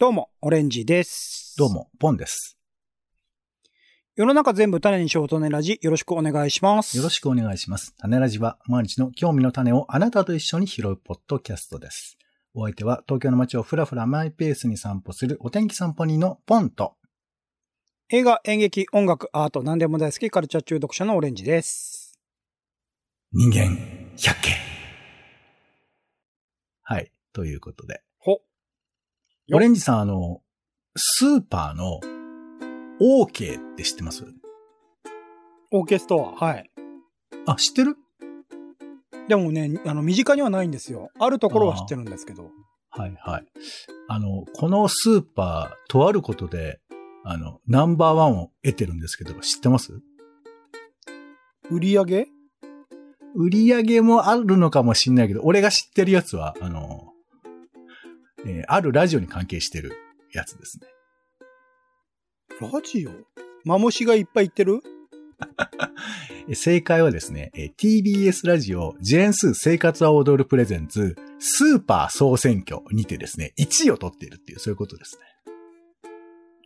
どうも、オレンジです。どう。も、ポンです。世の中全部種にしようとねラジ、よろしくお願いします。よろしくお願いします。種ラジは、毎日の興味の種をあなたと一緒に拾うポッドキャストです。お相手は、東京の街をふらふらマイペースに散歩するお天気散歩人のポンと、映画、演劇、音楽、アート、何でも大好きカルチャー中毒者のオレンジです。人間百景。はい。ということで。オレンジさん、あの、スーパーの OK って知ってます？オーケストア、はい。あ、知ってる？でもね、あの、身近にはないんですよ。あるところは知ってるんですけど。はいはい。あの、このスーパー、とあることで、あの、ナンバーワンを得てるんですけど、知ってます？売り上げ？売り上げもあるのかもしんないけど、俺が知ってるやつは、あの、えーあるラジオに関係してるやつですね。ラジオ？マムシがいっぱい言ってる？え 正解はですね、えー TBS ラジオ、ジェーンスー生活は踊るプレゼンツ、スーパー総選挙にてですね、1位を取っているっていう、そういうことですね。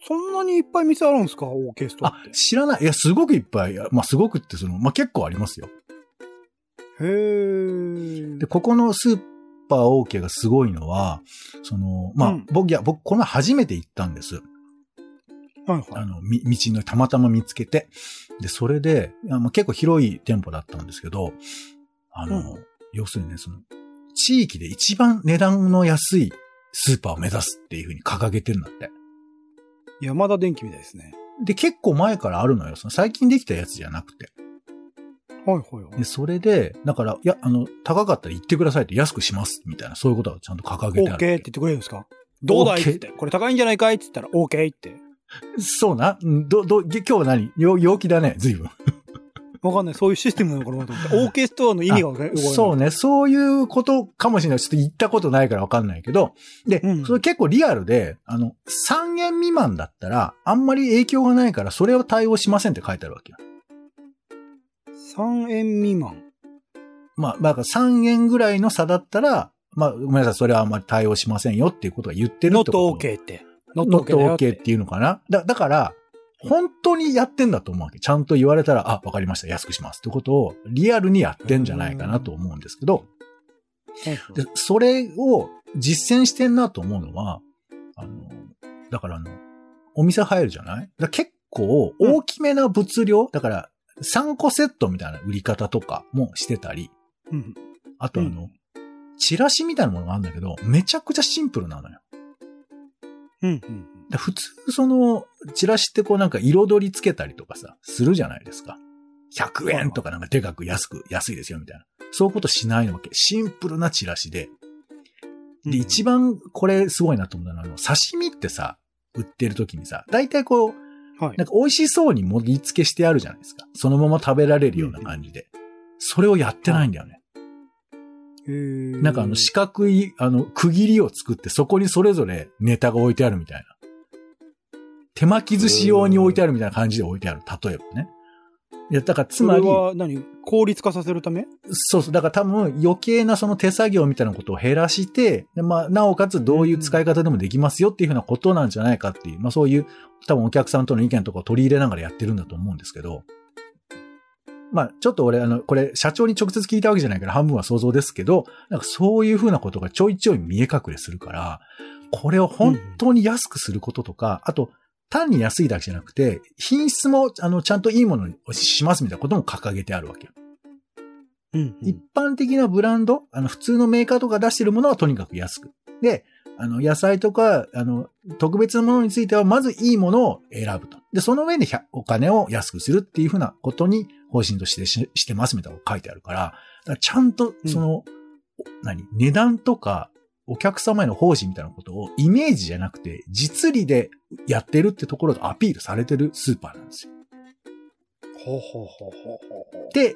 そんなにいっぱい店あるんですか？オーケストアあって、。知らない。いや、すごくいっぱい。まあ、すごくって、その、まあ、結構ありますよ。へー。で、ここのスーパー OK がすごいのは、その、まあ、うん僕、いや、僕、この前初めて行ったんです。はいはい。あの、み道のたまたま見つけて。で、それで、あ、結構広い店舗だったんですけど、あの、うん要するにね、その、地域で一番値段の安いスーパーを目指すっていうふうに掲げてるんだって。山田電機みたいですね。で、結構前からあるのよ。その最近できたやつじゃなくて。はいはいはいで、。それで、だから、いや、あの、高かったら言ってくださいって安くします、みたいな、そういうことがちゃんと掲げてある。オーケーって言ってくれるんですか？どうだいっ OK て。これ高いんじゃないかいって言ったら、オーケーって。そうな。んど、ど、今日は何？よ陽気だね、随分。わかんない。そういうシステムなのかなと思って。オーケストラの意味がわかんない。そうね。そういうことかもしれない。ちょっと言ったことないからわかんないけど。で、うんそれ結構リアルで、あの、3円未満だったら、あんまり影響がないから、それを対応しませんって書いてあるわけよ。3円未満。まあ、だから3円ぐらいの差だったら、まあ、ごめんなさい、それはあんまり対応しませんよっていうことが言ってるってこと。OK って。ノット OK っていうのかなだ、だから、本当にやってんだと思うわけ。ちゃんと言われたら、あ、わかりました、安くしますってことを、リアルにやってんじゃないかなと思うんですけど、で、それを実践してんなと思うのは、あの、だからあの、お店入るじゃない？だ結構大きめな物量、だから3個セットみたいな売り方とかもしてたり、うん。あとあの、チラシみたいなものがあるんだけど、めちゃくちゃシンプルなのよ。うん。うん。で普通その、チラシってこうなんか彩りつけたりとかさ、するじゃないですか。100円とかなんかでかく安く、安いですよみたいな。そういうことしないわけ。シンプルなチラシで。で、一番これすごいなと思ったのは、あの、刺身ってさ、売ってる時にさ、大体こう、はいなん。か美味しそうに盛り付けしてあるじゃないですか。そのまま食べられるような感じで。それをやってないんだよね。なんかあの四角い、あの、区切りを作って、そこにそれぞれネタが置いてあるみたいな。手巻き寿司用に置いてあるみたいな感じで置いてある。例えばね。いや、だからつそれまり、は何？効率化させるため？そうそう。だから多分余計なその手作業みたいなことを減らして、でまあ、なおかつどういう使い方でもできますよっていうふうなことなんじゃないかっていう、まあそういう多分お客さんとの意見とかを取り入れながらやってるんだと思うんですけど、まあちょっと俺あの、これ社長に直接聞いたわけじゃないから半分は想像ですけど、なんかそういうふうなことがちょいちょい見え隠れするから、これを本当に安くすることとか、あと単に安いだけじゃなくて、品質もあのちゃんといいものにしますみたいなことも掲げてあるわけよ。うん一般的なブランド、あの、普通のメーカーとか出してるものはとにかく安く。で、あの、野菜とか、あの、特別なものについては、まずいいものを選ぶと。で、その上で100お金を安くするっていうふうなことに方針としてししてますみたいなのが書いてあるから、だからちゃんと、その、お何値段とか、お客様への奉仕みたいなことをイメージじゃなくて、実利でやってるってところがアピールされてるスーパーなんですよ。ほうほうほうほうほう。で、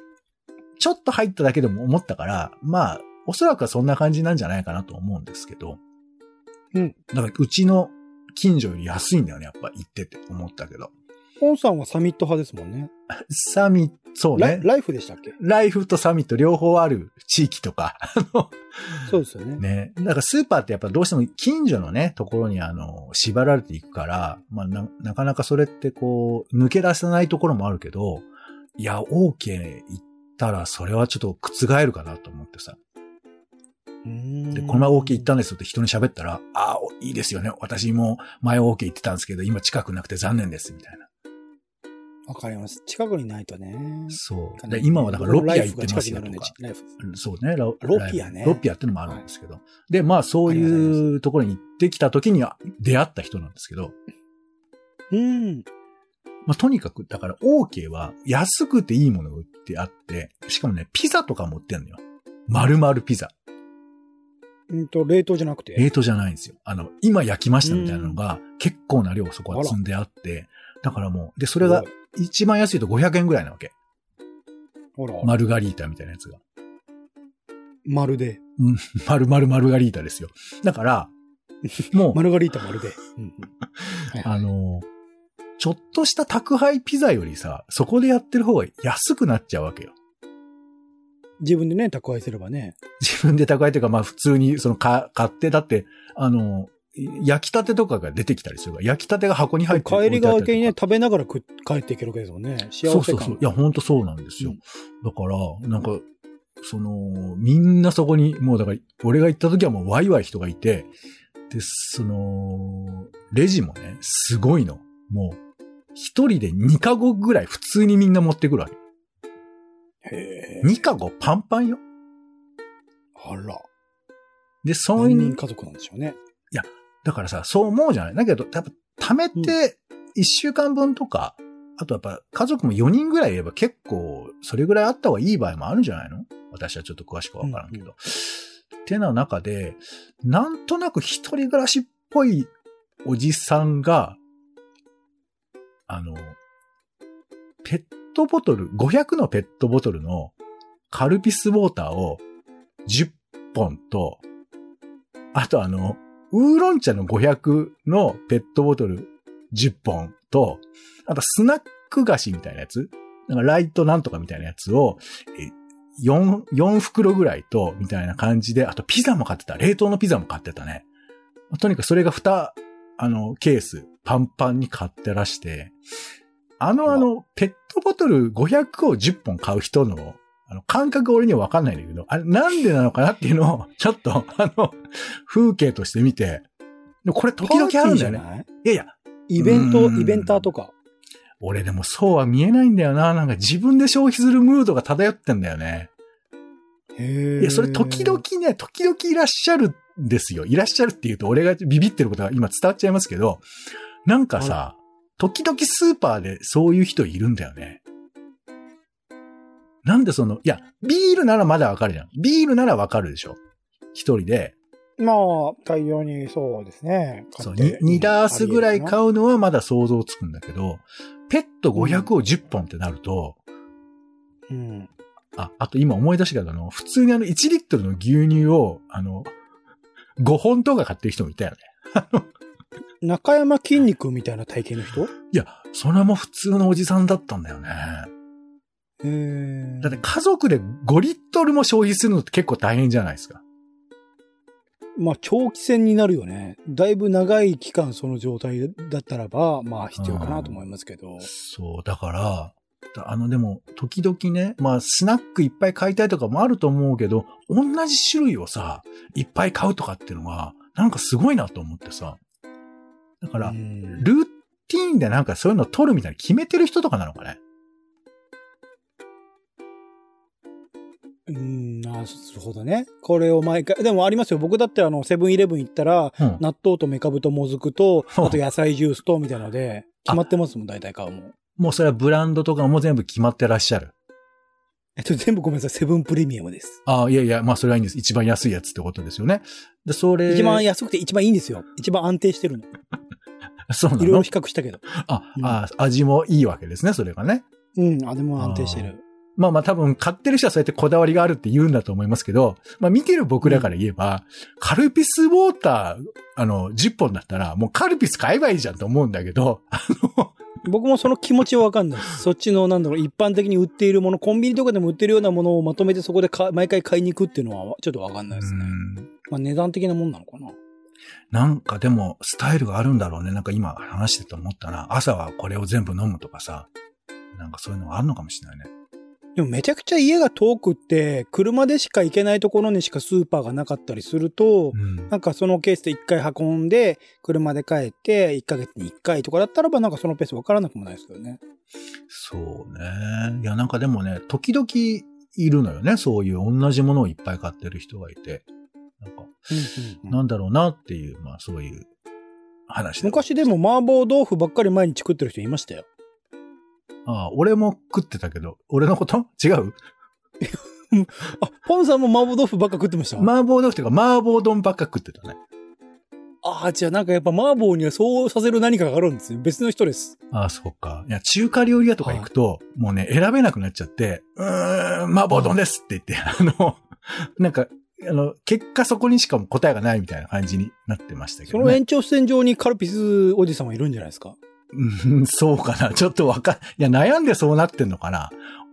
ちょっと入っただけでも思ったから、まあ、おそらくはそんな感じなんじゃないかなと思うんですけど。うん。だから、うちの近所より安いんだよね、やっぱ行ってて思ったけど。ポンさんはサミット派ですもんね。サミッそうね。ラライフでしたっけ？ライフとサミット両方ある地域とか、そうですよね。ね。だからスーパーってやっぱどうしても近所のね、ところにあの、縛られていくから、まあな、なかなかそれってこう、抜け出せないところもあるけど、いや、OK 行ったらそれはちょっと覆るかなと思ってさ。で、この前 OK 行ったんですよって人に喋ったら、ああ、いいですよね。私も前 OK 行ってたんですけど、今近くなくて残念です、みたいな。わかります。近くにないとね。そう。で、今はだからロピア行ってますよとか。ライフそうね。ロロピアねロピアってのもあるんですけど。で、まあそういうところに行ってきた時には出会った人なんですけど、うん。まあとにかく、だから OK は安くていいものが売ってあって、しかもね、ピザとかも売ってんのよ。丸々ピザ。うんと、冷凍じゃなくて？冷凍じゃないんですよ。あの、今焼きましたみたいなのが結構な量そこは積んであって、だからもう、で、それが一番安いと500円ぐらいなわけ。ほら、マルガリータみたいなやつが。まるで。丸々マルガリータですよ。だから、もう、マルガリータまるで。あの、ちょっとした宅配ピザよりさ、そこでやってる方が安くなっちゃうわけよ。自分でね、宅配すればね。自分で宅配というか、まあ普通にそのか買って、だって、あの、焼きたてとかが出てきたりするから、焼きたてが箱に入って帰り側系にね、食べながら帰っていけるわけですもんね。幸せそうそうそう。いや、ほんとそうなんですよ。うんだから、なんか、その、みんなそこに、もうだから、俺が行った時はもうワイワイ人がいて、で、その、レジもね、すごいの。もう、一人で2カゴぐらい普通にみんな持ってくるわけ。へえ。2カゴパンパンよ。あら。で、そういう、何人家族なんでしょうね。だからさ、そう思うじゃない？だけど、やっぱ、貯めて、1週間分とか、あとやっぱ、家族も4人ぐらいいれば結構、それぐらいあった方がいい場合もあるんじゃないの？私はちょっと詳しくわからんけど。ってな中で、なんとなく一人暮らしっぽいおじさんが、あの、ペットボトル、500のペットボトルのカルピスウォーターを10本と、あとあの、ウーロン茶の500のペットボトル10本と、あとスナック菓子みたいなやつなんかライトなんとかみたいなやつを、え4、4袋ぐらいと、みたいな感じで、あとピザも買ってた。冷凍のピザも買ってたね。とにかくそれが2、あの、ケース、パンパンに買ってらして、あの、あの、ペットボトル500を10本買う人の、あの、感覚俺にはわかんないんだけど、あれなんでなのかなっていうのを、ちょっと、あの、風景として見て、これ時々あるんだよね。い？いやいや、イベント、うんイベンターとか？俺でもそうは見えないんだよな。なんか自分で消費するムードが漂ってんだよね。へえ。いや、それ時々ね、時々いらっしゃるんですよ。いらっしゃるっていうと俺がビビってることが今伝わっちゃいますけど、なんかさ、時々スーパーでそういう人いるんだよね。なんでその、いや、ビールならまだわかるじゃん。ビールならわかるでしょ。一人で、まあ、大量にそうですね。そう、買って2ダースぐらいう。買うのはまだ想像つくんだけど、ペット500を10本ってなると、うん。あ、あと今思い出したけど、あの、普通にあの1リットルの牛乳を、あの、5本とか買ってる人もいたよね。中山筋肉みたいな体型の人？いや、それも普通のおじさんだったんだよね。だって家族で5リットルも消費するのって結構大変じゃないですか。まあ、長期戦になるよね。だいぶ長い期間その状態だったらば、まあ、必要かなと思いますけど。そう、だから、だあのでも、時々ね、まあ、スナックいっぱい買いたいとかもあると思うけど、同じ種類をさ、いっぱい買うとかっていうのは、なんかすごいなと思ってさ。だから、うんルーティーンでなんかそういうのを取るみたいに決めてる人とかなのかね。うん、なるほどね。これを毎回、でもありますよ。僕だってあの、セブンイレブン行ったら、うん。納豆とメカブともずくと、うんあと野菜ジュースと、みたいなので、決まってますもん、大体買うもん。もうそれはブランドとかも全部決まってらっしゃる。えっと、全部ごめんなさい。セブンプレミアムです。ああ、いやいや、まあそれはいいんです。一番安いやつってことですよね。で、それ。一番安くて一番いいんですよ。一番安定してるの。そうないろいろの比較したけど。あ、うんあ、味もいいわけですね、それがね。うん、あ、でも安定してる。まあまあ多分買ってる人はそうやってこだわりがあるって言うんだと思いますけど、まあ見てる僕らから言えば、カルピスウォーター、あの、10本だったらもうカルピス買えばいいじゃんと思うんだけど、あの、僕もその気持ちはわかんないです。そっちの、なんだろう、一般的に売っているもの、コンビニとかでも売ってるようなものをまとめてそこでか毎回買いに行くっていうのはちょっとわかんないですね。うんまあ値段的なもんなのかな。なんかでも、スタイルがあるんだろうね。なんか今話してて思ったな。朝はこれを全部飲むとかさ。なんかそういうのがあるのかもしれないね。でもめちゃくちゃ家が遠くって、車でしか行けないところにしかスーパーがなかったりすると、うん。なんかそのケースで一回運んで、車で帰って、1ヶ月に1回とかだったらば、なんかそのペースわからなくもないですけどね。そうね。いや、なんかでもね、時々いるのよね。そういう同じものをいっぱい買ってる人がいて。なんか、うんうんうんなんだろうなっていう、まあそういう話で。昔でも麻婆豆腐ばっかり毎日食ってる人いましたよ。ああ、俺も食ってたけど、俺のこと？違う？あ、ポンさんも麻婆豆腐ばっか食ってました、麻婆豆腐っていうか麻婆丼ばっか食ってたね。ああ、じゃあなんかやっぱ麻婆にはそうさせる何かがあるんですよ。別の人です。ああ、そうか。いや、中華料理屋とか行くと、もうね、選べなくなっちゃって、うーん、麻婆丼ですって言って、あの、なんか、あの、結果そこにしかも答えがないみたいな感じになってましたけど、ね。その延長線上にカルピスおじさんはいるんじゃないですか？うん、そうかな。ちょっとわかん、いや、悩んでそうなってんのかな。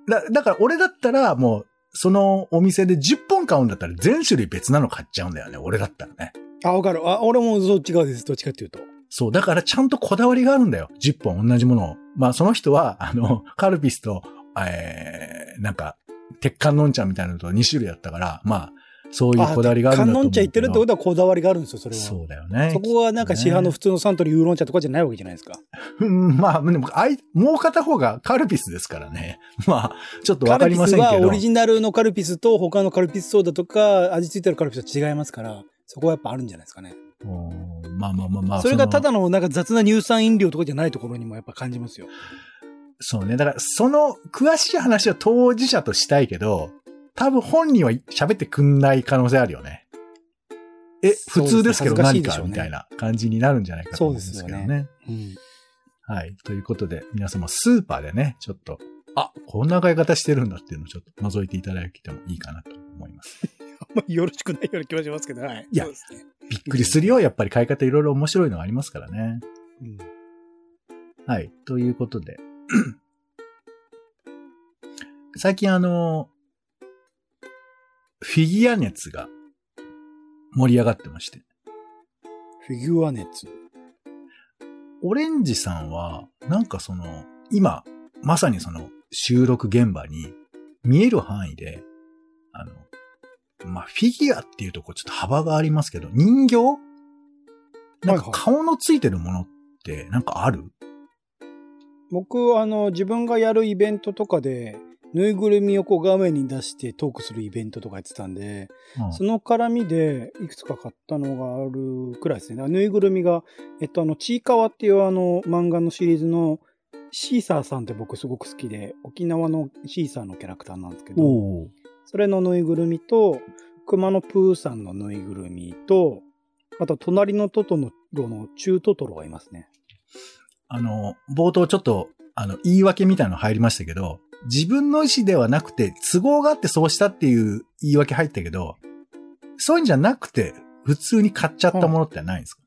だ、だから俺だったら、もう、そのお店で10本買うんだったら全種類別なの買っちゃうんだよね。俺だったらね。あ、わかる。あ、俺もそっち側です。どっちかっていうと。そう。だからちゃんとこだわりがあるんだよ。10本同じものを。まあその人は、あの、カルピスと、えー、なんか、鉄管のんちゃんみたいなのと2種類だったから、まあ、そういうこだわりがあるんだと思う。観音茶言ってるってことはこだわりがあるんですよ、それは。そうだよね。そこはなんか市販の普通のサントリーウーロン茶とかじゃないわけじゃないですか。うんまあ、でも、あい、もう片方がカルピスですからね。まあ、ちょっとわかりませんけど。カルピスはオリジナルのカルピスと他のカルピスソーダとか味付いてるカルピスは違いますから、そこはやっぱあるんじゃないですかね。うんまあまあまあまあ。それがただの。のなんか雑な乳酸飲料とかじゃないところにもやっぱ感じますよ。そうね。だから、その、詳しい話は当事者としたいけど、多分本人は喋ってくんない可能性あるよね。え、普通ですけど何かみたいな感じになるんじゃないかと思うんですけどそうね。うん。はい。ということで、皆様スーパーでね、ちょっと、あ、こんな買い方してるんだっていうのをちょっと覗いていただけてもいいかなと思います。あんまりよろしくないような気はしますけど、はい。いやね。びっくりするよ。やっぱり買い方いろいろ面白いのがありますからね。うん。はい。ということで。最近あの、フィギュア熱が盛り上がってまして。フィギュア熱。オレンジさんは、なんかその、今、まさにその収録現場に見える範囲で、あの、まあ、フィギュアっていうとこうちょっと幅がありますけど、人形？なんか顔のついてるものってなんかある、僕、あの、自分がやるイベントとかで、ぬいぐるみをこう画面に出してトークするイベントとかやってたんで、うんその絡みでいくつか買ったのがあるくらいですね。ぬいぐるみが、えっと、あの、ちいかわっていうあの漫画のシリーズのシーサーさんって僕すごく好きで、沖縄のシーサーのキャラクターなんですけど、それのぬいぐるみと、熊野プーさんのぬいぐるみと、あと、隣のトトロの中トトロがいますね。あの、冒頭ちょっと、あの、言い訳みたいなの入りましたけど、自分の意思ではなくて、都合があってそうしたっていう言い訳入ったけど、そういうんじゃなくて、普通に買っちゃったものってないんですか、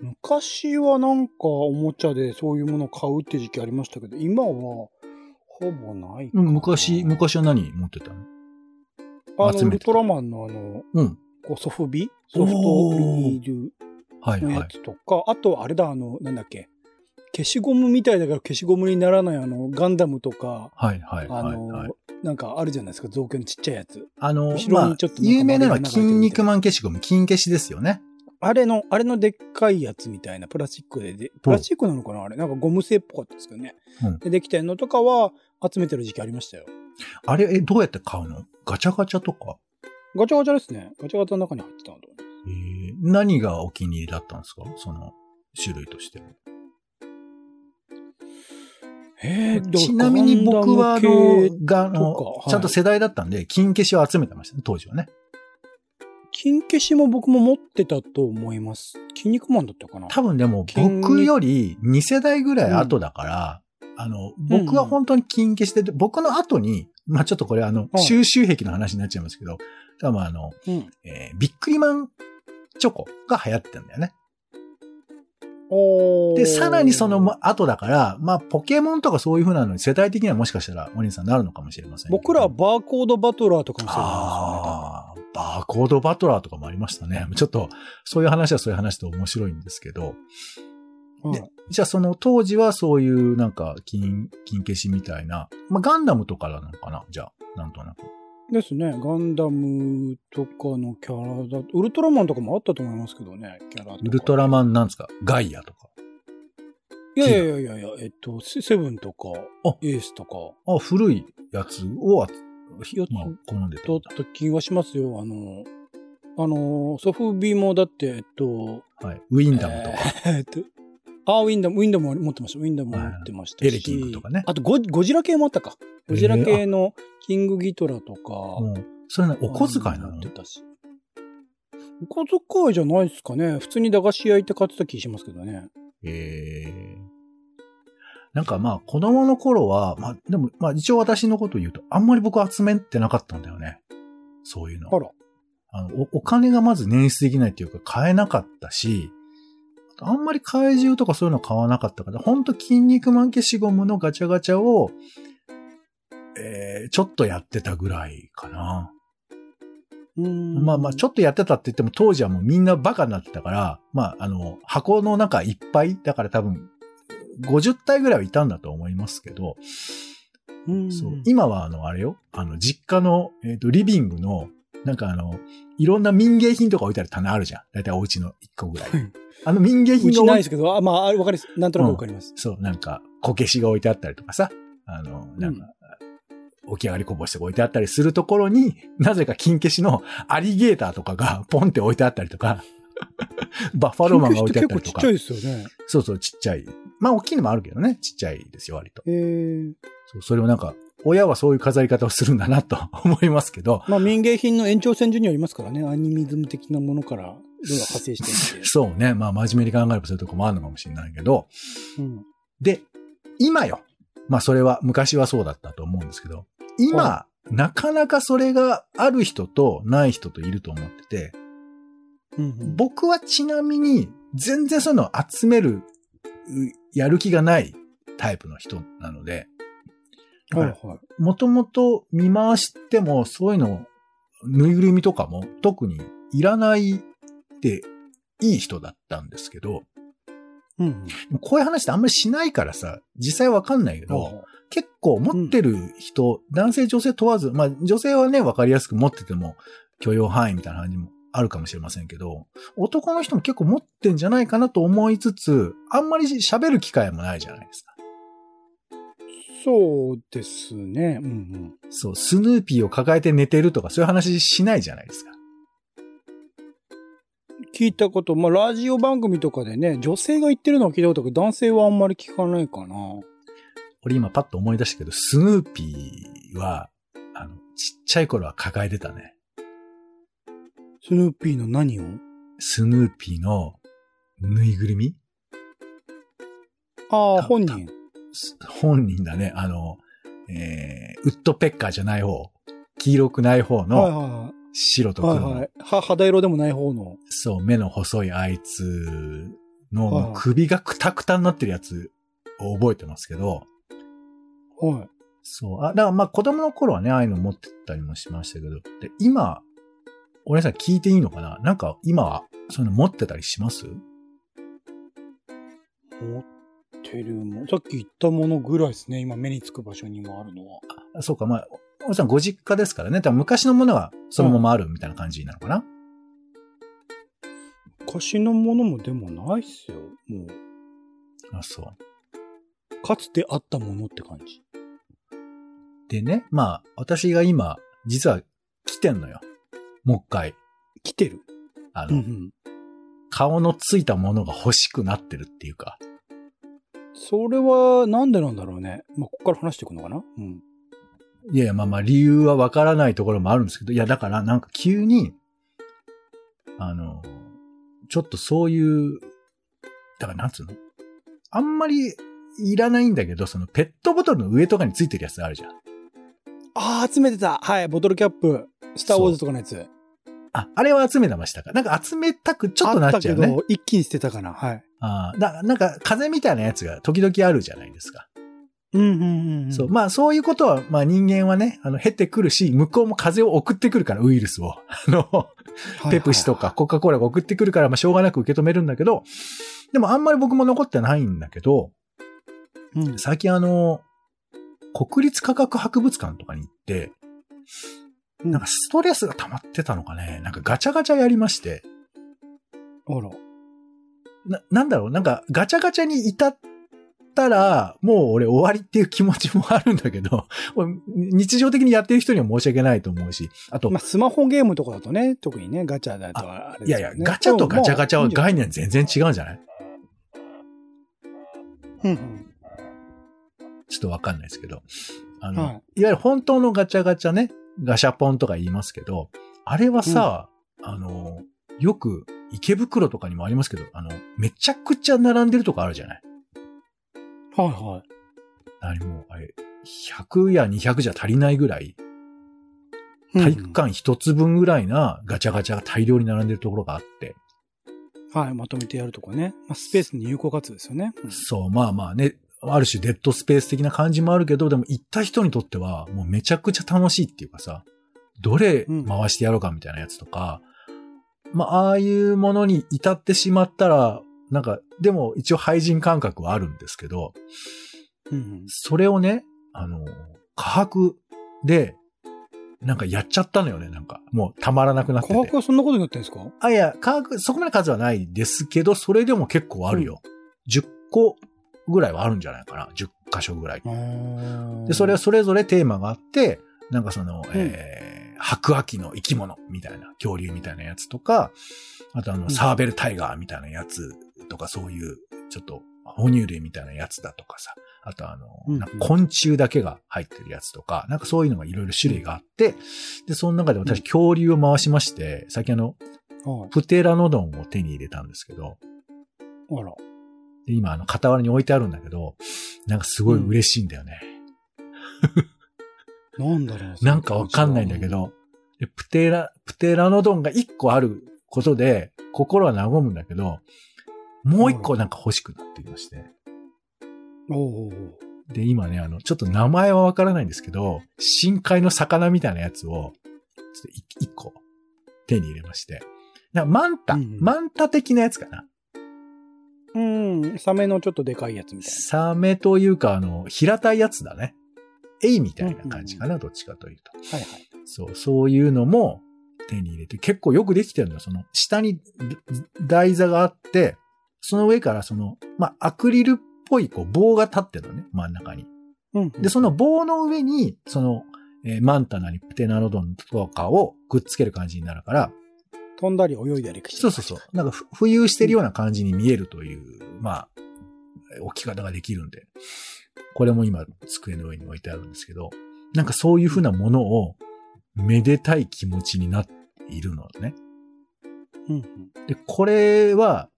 昔はなんかおもちゃでそういうものを買うって時期ありましたけど、今はほぼないかう、なん昔、昔は何持ってたの？あの、ウルトラマンのあの、うん。こうソフビ？ソフトビニールはいはいのや。つとか、あとあれだ、あの、なんだっけ？消しゴムみたいだから消しゴムにならないあの、ガンダムとか、はいはいあはい、の、はい。なんかあるじゃないですか、造形のちっちゃいやつ。あの、まあ有名なのは筋肉マン消しゴム、金消しですよね。あれの、あれのでっかいやつみたいな、プラスチックでで、プラスチックなのかなあれ。なんかゴム製っぽかったですけどね。うんで、できてんのとかは集めてる時期ありましたよ。あれ、え、どうやって買うの？ガチャガチャとか？ガチャガチャですね。ガチャガチャの中に入ってたのと。えー何がお気に入りだったんですか？その種類としてちなみに僕は、あの、が、あのはいちゃんと世代だったんで、金消しを集めてましたね、当時はね。金消しも僕も持ってたと思います。筋肉マンだったかな多分でも、僕より2世代ぐらい後だから、あの、僕は本当に金消しで、僕の後に、まあちょっとこれあの、はい収集癖の話になっちゃいますけど、多分あの、うん。えービックリマンチョコが流行ってんだよね。で、さらにその後だから、まあ、ポケモンとかそういう風なのに世代的にはもしかしたら、お兄さんなるのかもしれません。僕らはバーコードバトラーとかもそうなんああ、バーコードバトラーとかもありましたね。ちょっと、そういう話はそういう話で面白いんですけど、ですよね。はいじゃあその当時はそういうなんか金、金消しみたいな、まあ、ガンダムとかなのかなじゃあ、なんとなく。ですね。ガンダムとかのキャラだと、ウルトラマンとかもあったと思いますけどね、キャラ。ウルトラマンなんですか？ガイアとか。いやいやいやいやえっと、セセブンとかあ、エースとか、あ、古いやつを、あやつまあ、好んでただった気がしますよ。あの、あの、ソフビもだって、えっと、はい。ウィンダムとか。えーえっと、あ、ウィンダム、ウィンダムも持ってました。ウィンダムも持ってましたし。エレキングとかねあとゴ、ゴジラ系もあったか。ゴジラ系のキングギトラとか。もう、それね、お小遣いなの？持ってたし。お小遣いじゃないですかね。普通に駄菓子屋行って買ってた気しますけどね。ええなんかまあ、子供の頃は、まあ、でも、まあ一応私のことを言うと、あんまり僕集めてなかったんだよね。そういうの。あら。あのお、お金がまず捻出できないっていうか買えなかったし、あんまり怪獣とかそういうの買わなかったから、ほんと筋肉マン消しゴムのガチャガチャを、えー、ちょっとやってたぐらいかな。うーんまあまあ、ちょっとやってたって言っても当時はもうみんなバカになってたから、まあ、あの、箱の中いっぱい、だから多分、50体ぐらいはいたんだと思いますけど、うんそう。今はあの、あれよ。あの、実家の、えっ、と、リビングの、なんかあの、いろんな民芸品とか置いてある棚あるじゃん。だいたいお家の一個ぐらい。あの民芸う品が置いちないですけど、あまあ、あわかります。なんとなくわかります。そう、なんか、こけしが置いてあったりとかさ、あの、なんか、起き上がりこぼしとか置いてあったりするところに、なぜか金消しのアリゲーターとかがポンって置いてあったりとか、バッファローマンが置いてあったりとか結構ちっちゃい。ですよね。そうそう、ちっちゃい。まあ、大きいのもあるけどね、ちっちゃいですよ、割と。えー、そう、それをなんか、親はそういう飾り方をするんだなと思いますけど、まあ民芸品の延長線上にありますからね。アニミズム的なものから、が派生していて。そうね、まあ真面目に考えればそういうとこもあるのかもしれないけど、うん。で、今よ。まあそれは、昔はそうだったと思うんですけど、今、はなかなかそれがある人とない人といると思ってて、うんうん、僕はちなみに全然そういうのを集める、うやる気がないタイプの人なので、はいはい。もともと見回してもそういうの、ぬいぐるみとかも特にいらないでいい人だったんですけど、うんこういう話ってあんまりしないからさ、実際わかんないけうん。ど、結構持ってる人、男性女性問わず、まあ女性はね、わかりやすく持ってても許容範囲みたいな感じもあるかもしれませんけど、男の人も結構持ってんじゃないかなと思いつつ、あんまり喋る機会もないじゃないですか。そうですね。うんうん。そう、スヌーピーを抱えて寝てるとかそういう話しないじゃないですか。聞いたこと、まあ、ラジオ番組とかでね、女性が言ってるのは聞いたことけど、男性はあんまり聞かないかな。俺今パッと思い出したけど、スヌーピーは、あの、ちっちゃい頃は抱えてたね。スヌーピーの何を？スヌーピーのぬいぐるみ？ああ、た本人。本人だね。あの、えー、ウッドペッカーじゃない方。黄色くない方はいのは白といはい。黒の、はいはい。は、肌色でもない方の。そう、目の細いあいつの、首がくたくたになってるやつを覚えてますけど、はい。そう。あ、だからまあ子供の頃はね、ああいうの持ってたりもしましたけど、で、今、お姉さん聞いていいのかな？なんか今はそういうの持ってたりします？持ってるもん。さっき言ったものぐらいですね。今目につく場所にもあるのは。あそうか、まあ、お姉さんご実家ですからね。多分昔のものはそのままあるみたいな感じなのかな、昔のものもでもないっすよ。もう、あ、そう。かつてあったものって感じ。でね、まあ、私が今、実は来てんのよ。もう一回。来てる？あの、うんうん。顔のついたものが欲しくなってるっていうか。それは、なんでなんだろうね。まあ、ここから話していくのかな？うん。いやいや、まあまあ、理由はわからないところもあるんですけど、いや、だからなんか急に、あの、ちょっとそういう、だからなんつうの？あんまりいらないんだけど、そのペットボトルの上とかについてるやつあるじゃん。ああ、集めてた。はい、ボトルキャップ。スターウォーズとかのやつ。あ、あれは集めてましたか？なんか集めたくちょっとなっちゃうねあったけ。ど、一気に捨てたかな。はい。ああ、だ、なんか風みたいなやつが時々あるじゃないですか。うんうんうんうん。そう。まあそういうことは、まあ人間はね、あの、減ってくるし、向こうも風を送ってくるから、ウイルスを。あの、はいペプシとかコカ・コーラが送ってくるから、まあしょうがなく受け止めるんだけど、でもあんまり僕も残ってないんだけど、うん最近あの、国立科学博物館とかに行って、なんかストレスが溜まってたのかね、なんかガチャガチャやりまして、あら。な、なんだろう、なんかガチャガチャに至ったら、もう俺終わりっていう気持ちもあるんだけど、日常的にやってる人には申し訳ないと思うし、あと、まあ、スマホゲームとかだとね、特にね、ガチャだとあれいやいや、ガチャとガチャガチャは概念。念全然違うんじゃない？うんうん。ちょっとわかんないですけど。あの、、はいわゆる本当のガチャガチャね、ガシャポンとか言いますけど、あれはさ、あの、よく池袋とかにもありますけど、あの、めちゃくちゃ並んでるとこあるじゃない？はいは何もう、あれ、100や200じゃ足りないぐらい、い。体育館一つ分ぐらいなガチャガチャが大量に並んでるところがあって、うんはい、まとめてやるとかね。まあ、スペースに有効活用ですよね。うんそう、まあまあね、ある種デッドスペース的な感じもあるけど、でも行った人にとってはもうめちゃくちゃ楽しいっていうかさ、どれ回してやろうかみたいなやつとか、まあ、ああいうものに至ってしまったら、なんか、でも一応廃人感覚はあるんですけど、うんそれをね、あの、科学で、なんかやっちゃったのよね、なんか。もうたまらなくなってて。科学はそんなことになってるんですか？あ、いや、科学、そこまで数はないですけど、それでも結構あるよ。10個ぐらいはあるんじゃないかな。10箇所ぐらい。で、それはそれぞれテーマがあって、なんかその、えー、白亜紀の生き物みたいな、恐竜みたいなやつとか、あとあの、うんサーベルタイガーみたいなやつとか、そういう、ちょっと、哺乳類みたいなやつだとかさ、あとあの、昆虫だけが入ってるやつとか、なんかそういうのがいろいろ種類があって、で、その中で私恐竜を回しまして、最近あの、はい。プテラノドンを手に入れたんですけど、あら。で今あの、傍らに置いてあるんだけど、なんかすごい嬉しいんだよね。なんだろう。なんかわかんないんだけど、でプテラ、プテラノドンが一個あることで、心は和むんだけど、もう一個なんか欲しくなってきまして。おで、今ね、あの、ちょっと名前はわからないんですけど、深海の魚みたいなやつを、ちょっと一一個手に入れまして。マンタ、うんマンタ的なやつかな。うん。サメのちょっとでかいやつみたいサメというか、あの、平たいやつだね。エイみたいな感じかな、どっちかというと。な。はいはい。そう、そういうのも手に入れて、結構よくできてるのよ。その、下に台座があって、その上からその、まあ、アクリルっぽいこう棒が立ってるのね、真ん中に。うん。で、その棒の上に、その、えーマンタなりプテナロドンとかをくっつける感じになるから、飛んだり泳いだりしてそうそうそう。なんかふ浮遊してるような感じに見えるという、まあ、置き方ができるんで。これも今、机の上に置いてあるんですけど、なんかそういうふうなものを、めでたい気持ちになっているのね。うんうん。で、これは、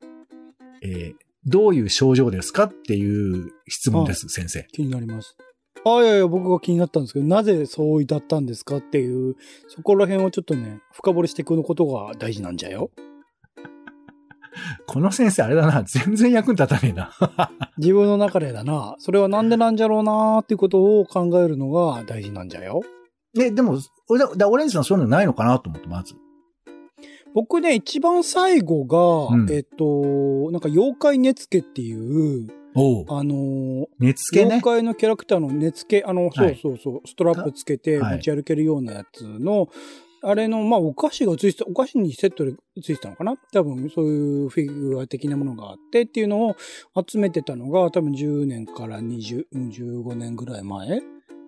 えーどういう症状ですかっていう質問です、先生。気になります。あ、いやいや、僕が気になったんですけど、なぜそう至ったんですかっていう、そこら辺をちょっとね、深掘りしていくことが大事なんじゃよ。この先生あれだな、全然役に立たねえな。自分の中でだな、それはなんでなんじゃろうなーっていうことを考えるのが大事なんじゃよ。で、でも、俺だ、だオレンジさんそういうのないのかなと思って、まず。僕ね、一番最後が、うんえっと、なんか妖怪根付っていう、おう。あのー寝つけね妖。怪のキャラクターの根付け、あの、そはいうそうそう、ストラップつけてはい持ち歩けるようなやつの、あれの、まあ、お菓子がついてた、お菓子にセットでついてたのかな？多分、そういうフィギュア的なものがあってっていうのを集めてたのが、多分10年から20、15年ぐらい前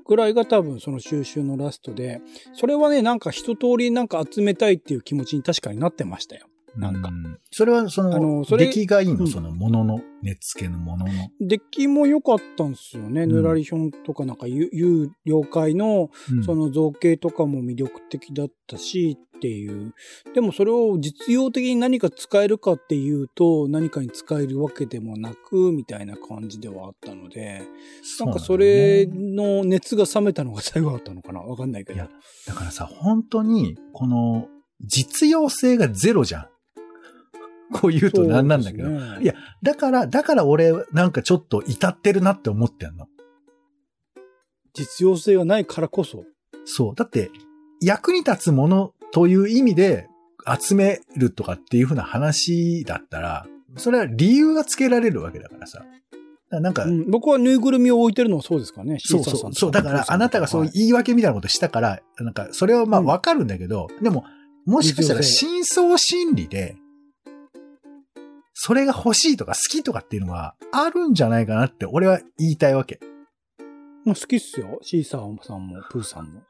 ぐらいが多分その収集のラストで、それはね、なんか一通りなんか集めたいっていう気持ちに確かになってましたよ。なんかうそれは、その、あのそれ出来がいいの、うんその、もの？の、寝つけのもの？の。デッキも良かったんですよね。うんヌラリヒョンとかなんかいう、いう妖怪のうんその造形とかも魅力的だったしっていう。でもそれを実用的に何か使えるかっていうと何かに使えるわけでもなくみたいな感じではあったので、なんかそれの熱が冷めたのが最後だったのかな？わかんないけどいや。だからさ、本当に、この、実用性がゼロじゃん。こう言うとなんなんだけど。ねいやだから、だから俺なんかちょっと至ってるなって思ってんの。実用性がないからこそ。そう。だって、役に立つものという意味で集めるとかっていう風な話だったら、それは理由がつけられるわけだからさ。なんか、うん僕はぬいぐるみを置いてるのはそうですかね。そうそう。そう。だから、あなたがそういうはい言い訳みたいなことしたから、なんか、それはまあうんわかるんだけど、でも、もしかしたら実真相心理で、それが欲しいとか好きとかっていうのはあるんじゃないかなって俺は言いたいわけ。もう好きっすよ。シーサーさんも、プーさんも。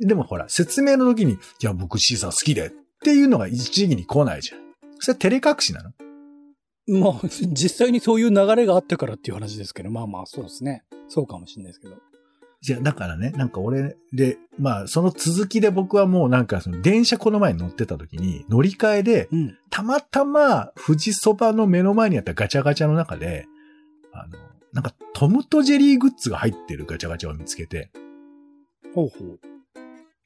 でもほら、説明の時に、いや、僕シーサー好きでっていうのが一時期に来ないじゃん。それ照れ隠しなの？まあ、実際にそういう流れがあったからっていう話ですけど、まあまあ、そうですね。そうかもしれないですけど。じゃあ、だからね、なんか俺で、まあ、その続きで僕はもうなんかその電車この前に乗ってた時に、乗り換えで、うん。たまたま富士そばの目の前にあったガチャガチャの中で、あの、なんかトムとジェリーグッズが入ってるガチャガチャを見つけて、ほうほ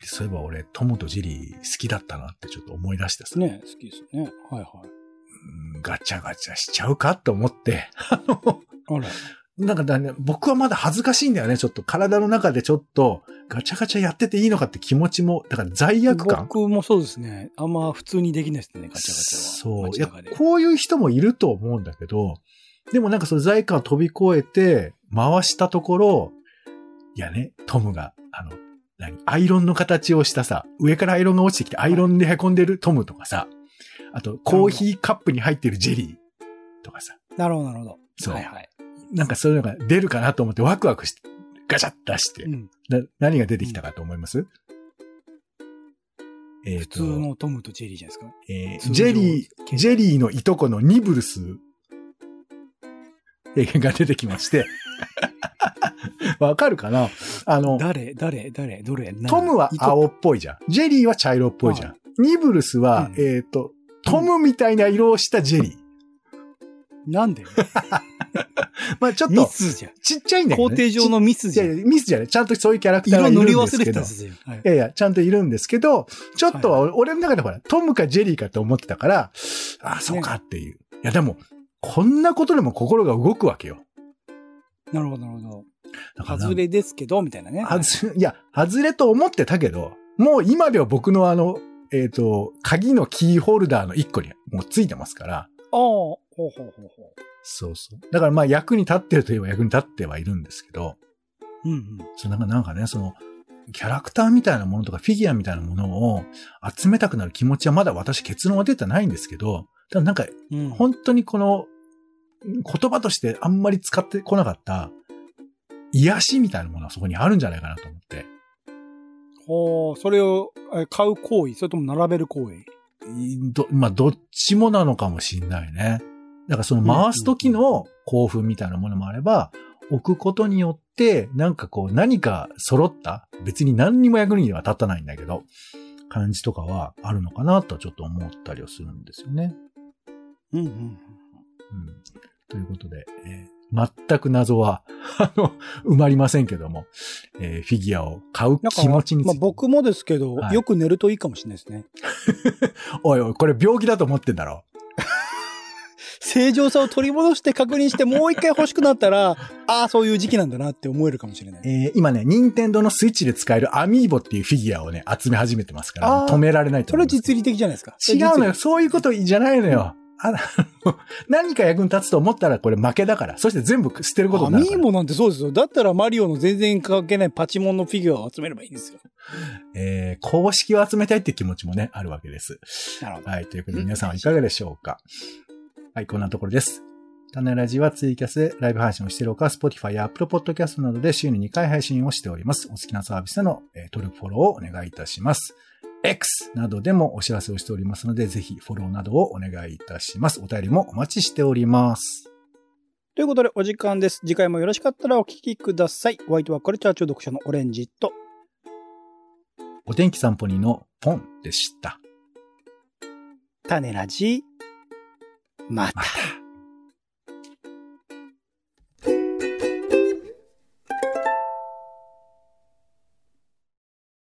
そういえば俺トムとジェリー好きだったなってちょっと思い出してさ、う。ね、好きですよね。はいはい。うんガチャガチャしちゃうかと思って、あの、あら。なんかだね、僕はまだ恥ずかしいんだよね、ちょっと体の中でちょっとガチャガチャやってていいのかって気持ちも、だから罪悪感？僕もそうですね。あんま普通にできないですね、ガチャガチャは。そう。いやこういう人もいると思うんだけど、でもなんかその罪悪感を飛び越えて回したところ、いやね、トムが、あの、何アイロンの形をしたさ、上からアイロンが落ちてきてアイロンで凹んでるトムとかさ、あとコーヒーカップに入ってるジェリーとかさ、なるほど、なるほど。そうはいはい。なんかそういうのが出るかなと思ってワクワクして、ガチャッ出して、うん。な何が出てきたかと思います、えっ、普通のトムとジェリーじゃないですか。えージェリー、ジェリーのいとこのニブルスえーが出てきまして。わかるかな？あの、誰、誰、誰、どれ、何？トムは青っぽいじゃん。ジェリーは茶色っぽいじゃん。ニブルスは、うんえっ、と、トムみたいな色をしたジェリー。なんで？まあちょっミと、スじゃん。ちっちゃいんだよね。工程上のミスじゃん。ちいやいやミスじゃない。ちゃんとそういうキャラクターがいる色塗り忘んですけど。れてたんですよ。はいいやいや、ちゃんといるんですけど、ちょっとは俺俺の中でほら、トムかジェリーかって思ってたから、ああ、そうかっていう。いや、でも、こんなことでも心が動くわけよ。なるほど、なるほど。だから外れですけど、みたいなね。はず、いや、外れと思ってたけど、もう今では僕のあの、えっ、と、鍵のキーホルダーの一個にもうついてますから、ああ、ほうほうほうほそうそう。だからまあ役に立ってるといえば役に立ってはいるんですけど、う。うんうん。そうなんかなんかね、その、キャラクターみたいなものとかフィギュアみたいなものを集めたくなる気持ちはまだ私結論は出てないんですけど、ただなんかうん、本当にこの言葉としてあんまり使ってこなかった癒しみたいなものはそこにあるんじゃないかなと思って。ほう、それをえ買う行為、それとも並べる行為？いどまあ、どっちもなのかもしんないね。だからその回す時の興奮みたいなものもあれば、置くことによって、なんかこう何か揃った、別に何にも役には立たないんだけど、感じとかはあるのかなとちょっと思ったりはするんですよね。うんうん。うん、ということで、えー全く謎は、あの、埋まりませんけども、えーフィギュアを買う気持ちについて。まあ僕もですけど、はいよく寝るといいかもしれないですね。おいおい、これ病気だと思ってんだろ。正常さを取り戻して確認して、もう一回欲しくなったら、ああ、そういう時期なんだなって思えるかもしれない。えー今ね、任天堂のスイッチで使えるアミーボっていうフィギュアをね、集め始めてますから、止められないと思います。実利的じゃないですか。違うのよ。そそういうことじゃないのよ。あの 何か役に立つと思ったらこれ負けだから。そして全部捨てることアになるから。ミーボなんてそうですよ。だったらマリオの全然関係ないパチモンのフィギュアを集めればいいんですよ。えー公式を集めたいって気持ちもね、あるわけです。なるほど。はい。ということで皆さんはいかがでしょうか？はい、こんなところです。種ラジはツイキャスでライブ配信をしているほか、Spotify や Apple Podcast などで週に2回配信をしております。お好きなサービスでの、えー登録フォローをお願いいたします。X などでもお知らせをしておりますので、ぜひフォローなどをお願いいたします。お便りもお待ちしております。ということで、お時間です。次回もよろしかったらお聞きください。お相手はカルチャー中読者のオレンジと、お天気散歩にのポンでした。種ラジ、また。また。